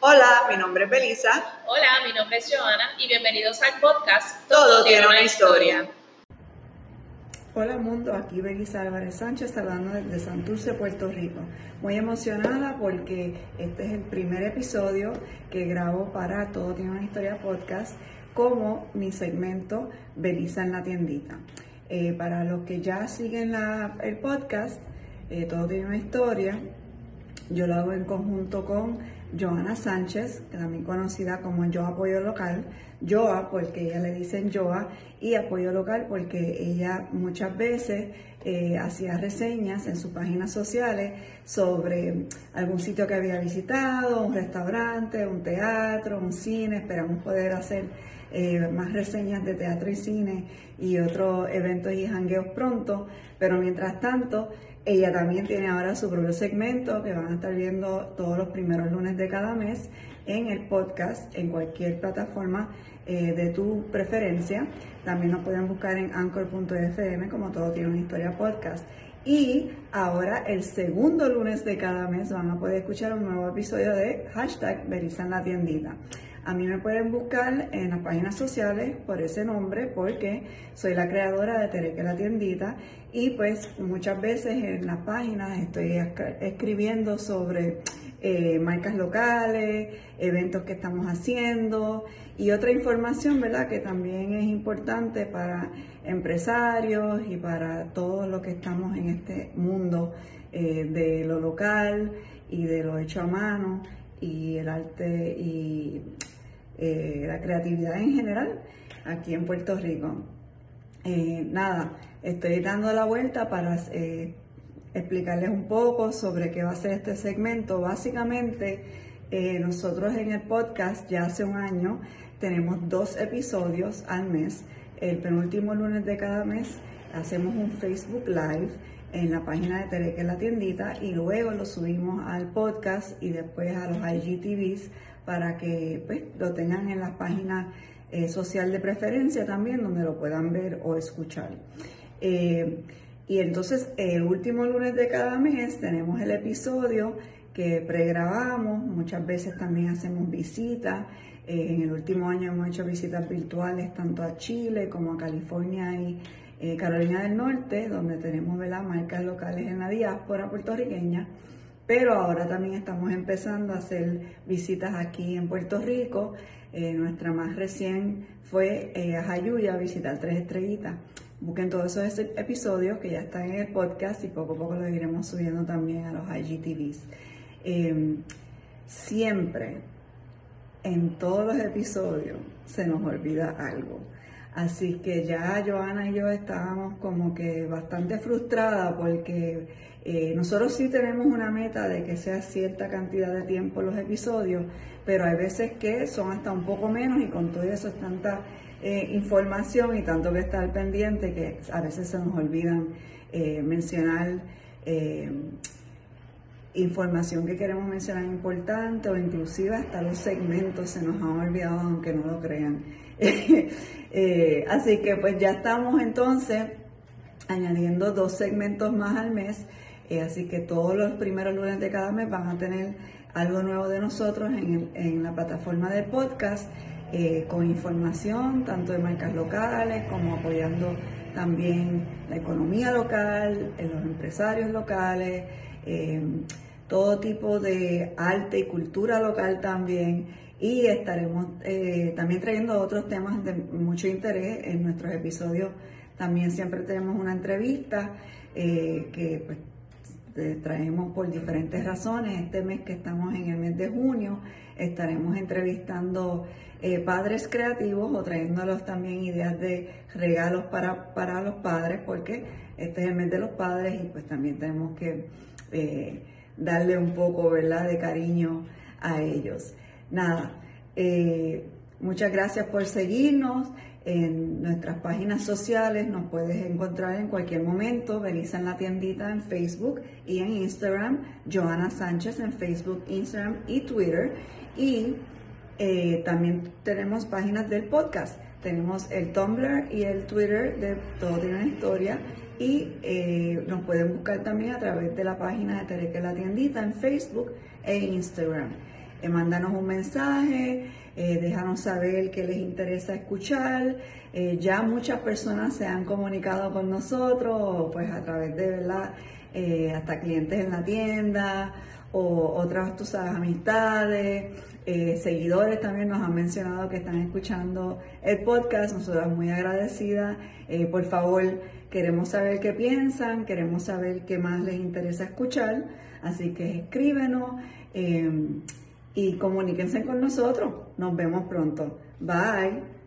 Hola, mi nombre es Belisa. Hola, mi nombre es Joana y bienvenidos al podcast Todo, tiene una historia. Hola mundo, aquí Belisa Álvarez Sánchez hablando desde Santurce, Puerto Rico. Muy emocionada porque este es el primer episodio que grabo para Todo tiene una historia podcast como mi segmento Belisa en la tiendita. Eh, para los que ya siguen el podcast, eh, Todo tiene una historia, yo lo hago en conjunto con Joana Sánchez, también conocida como Yo Apoyo Local. Joa porque ella le dicen Joa y Apoyo Local porque ella muchas veces eh, hacía reseñas en sus páginas sociales sobre algún sitio que había visitado, un restaurante, un teatro, un cine. Esperamos poder hacer eh, más reseñas de teatro y cine y otros eventos y jangueos pronto, pero mientras tanto ella también tiene ahora su propio segmento que van a estar viendo todos los primeros lunes de cada mes en el podcast, en cualquier plataforma eh, de tu preferencia. También nos pueden buscar en anchor.fm como todo tiene una historia podcast. Y ahora el segundo lunes de cada mes van a poder escuchar un nuevo episodio de hashtag Berisa en la tiendita. A mí me pueden buscar en las páginas sociales por ese nombre porque soy la creadora de Tereque la tiendita y pues muchas veces en las páginas estoy escribiendo sobre eh, marcas locales, eventos que estamos haciendo y otra información, ¿verdad? Que también es importante para empresarios y para todos los que estamos en este mundo eh, de lo local y de lo hecho a mano y el arte y eh, la creatividad en general aquí en Puerto Rico. Eh, nada, estoy dando la vuelta para eh, explicarles un poco sobre qué va a ser este segmento. Básicamente, nosotros en el podcast ya hace un año tenemos dos episodios al mes. El penúltimo lunes de cada mes hacemos un Facebook Live en la página de Tereque la tiendita y luego lo subimos al podcast y después a los IGTVs para que pues, lo tengan en la página eh, social de preferencia también, donde lo puedan ver o escuchar. Eh, y entonces el último lunes de cada mes tenemos el episodio que pregrabamos, muchas veces también hacemos visitas. Eh, en el último año hemos hecho visitas virtuales tanto a Chile como a California y Carolina del Norte, donde tenemos marcas locales en la diáspora puertorriqueña pero ahora también estamos empezando a hacer visitas aquí en Puerto Rico. Eh, nuestra más recién fue eh, a Jayuya a visitar Tres Estrellitas. Busquen todos esos episodios que ya están en el podcast y poco a poco los iremos subiendo también a los IGTVs. Em, siempre, en todos los episodios, se nos olvida algo. Así que ya Joana y yo estábamos como que bastante frustradas porque eh, nosotros sí tenemos una meta de que sea cierta cantidad de tiempo los episodios, pero hay veces que son hasta un poco menos y con todo eso es tanta eh, información y tanto que estar pendiente que a veces se nos olvidan eh, mencionar información que queremos mencionar importante o inclusive hasta los segmentos se nos han olvidado aunque no lo crean. así que pues ya estamos entonces añadiendo dos segmentos más al mes eh, así que todos los primeros lunes de cada mes van a tener algo nuevo de nosotros en, la plataforma de podcast eh, con información tanto de marcas locales como apoyando también la economía local, eh, los empresarios locales, todo tipo de arte y cultura local también. Y estaremos también trayendo otros temas de mucho interés en nuestros episodios. También siempre tenemos una entrevista que pues, traemos por diferentes razones. Este mes que estamos en el mes de junio estaremos entrevistando eh, padres creativos o trayéndolos también ideas de regalos para, para los padres porque este es el mes de los padres y pues también tenemos que eh, darle un poco ¿verdad? de cariño a ellos. Nada, eh, muchas gracias por seguirnos en nuestras páginas sociales. Nos puedes encontrar en cualquier momento. Belisa en la tiendita en Facebook y en Instagram. Joana Sánchez en Facebook, Instagram y Twitter. Y eh, también tenemos páginas del podcast. Tenemos el Tumblr y el Twitter de Todo tiene una historia. Y eh, nos pueden buscar también a través de la página de Tereque la tiendita en Facebook e Instagram. Eh, mándanos un mensaje, eh, déjanos saber qué les interesa escuchar. Eh, ya muchas personas se han comunicado con nosotros, pues a través de, ¿verdad? Eh, hasta clientes en la tienda o otras, tú amistades, seguidores también nos han mencionado que están escuchando el podcast, nosotras muy agradecidas. Por favor, queremos saber qué piensan, queremos saber qué más les interesa escuchar, así que escríbenos eh, y comuníquense con nosotros. Nos vemos pronto. Bye.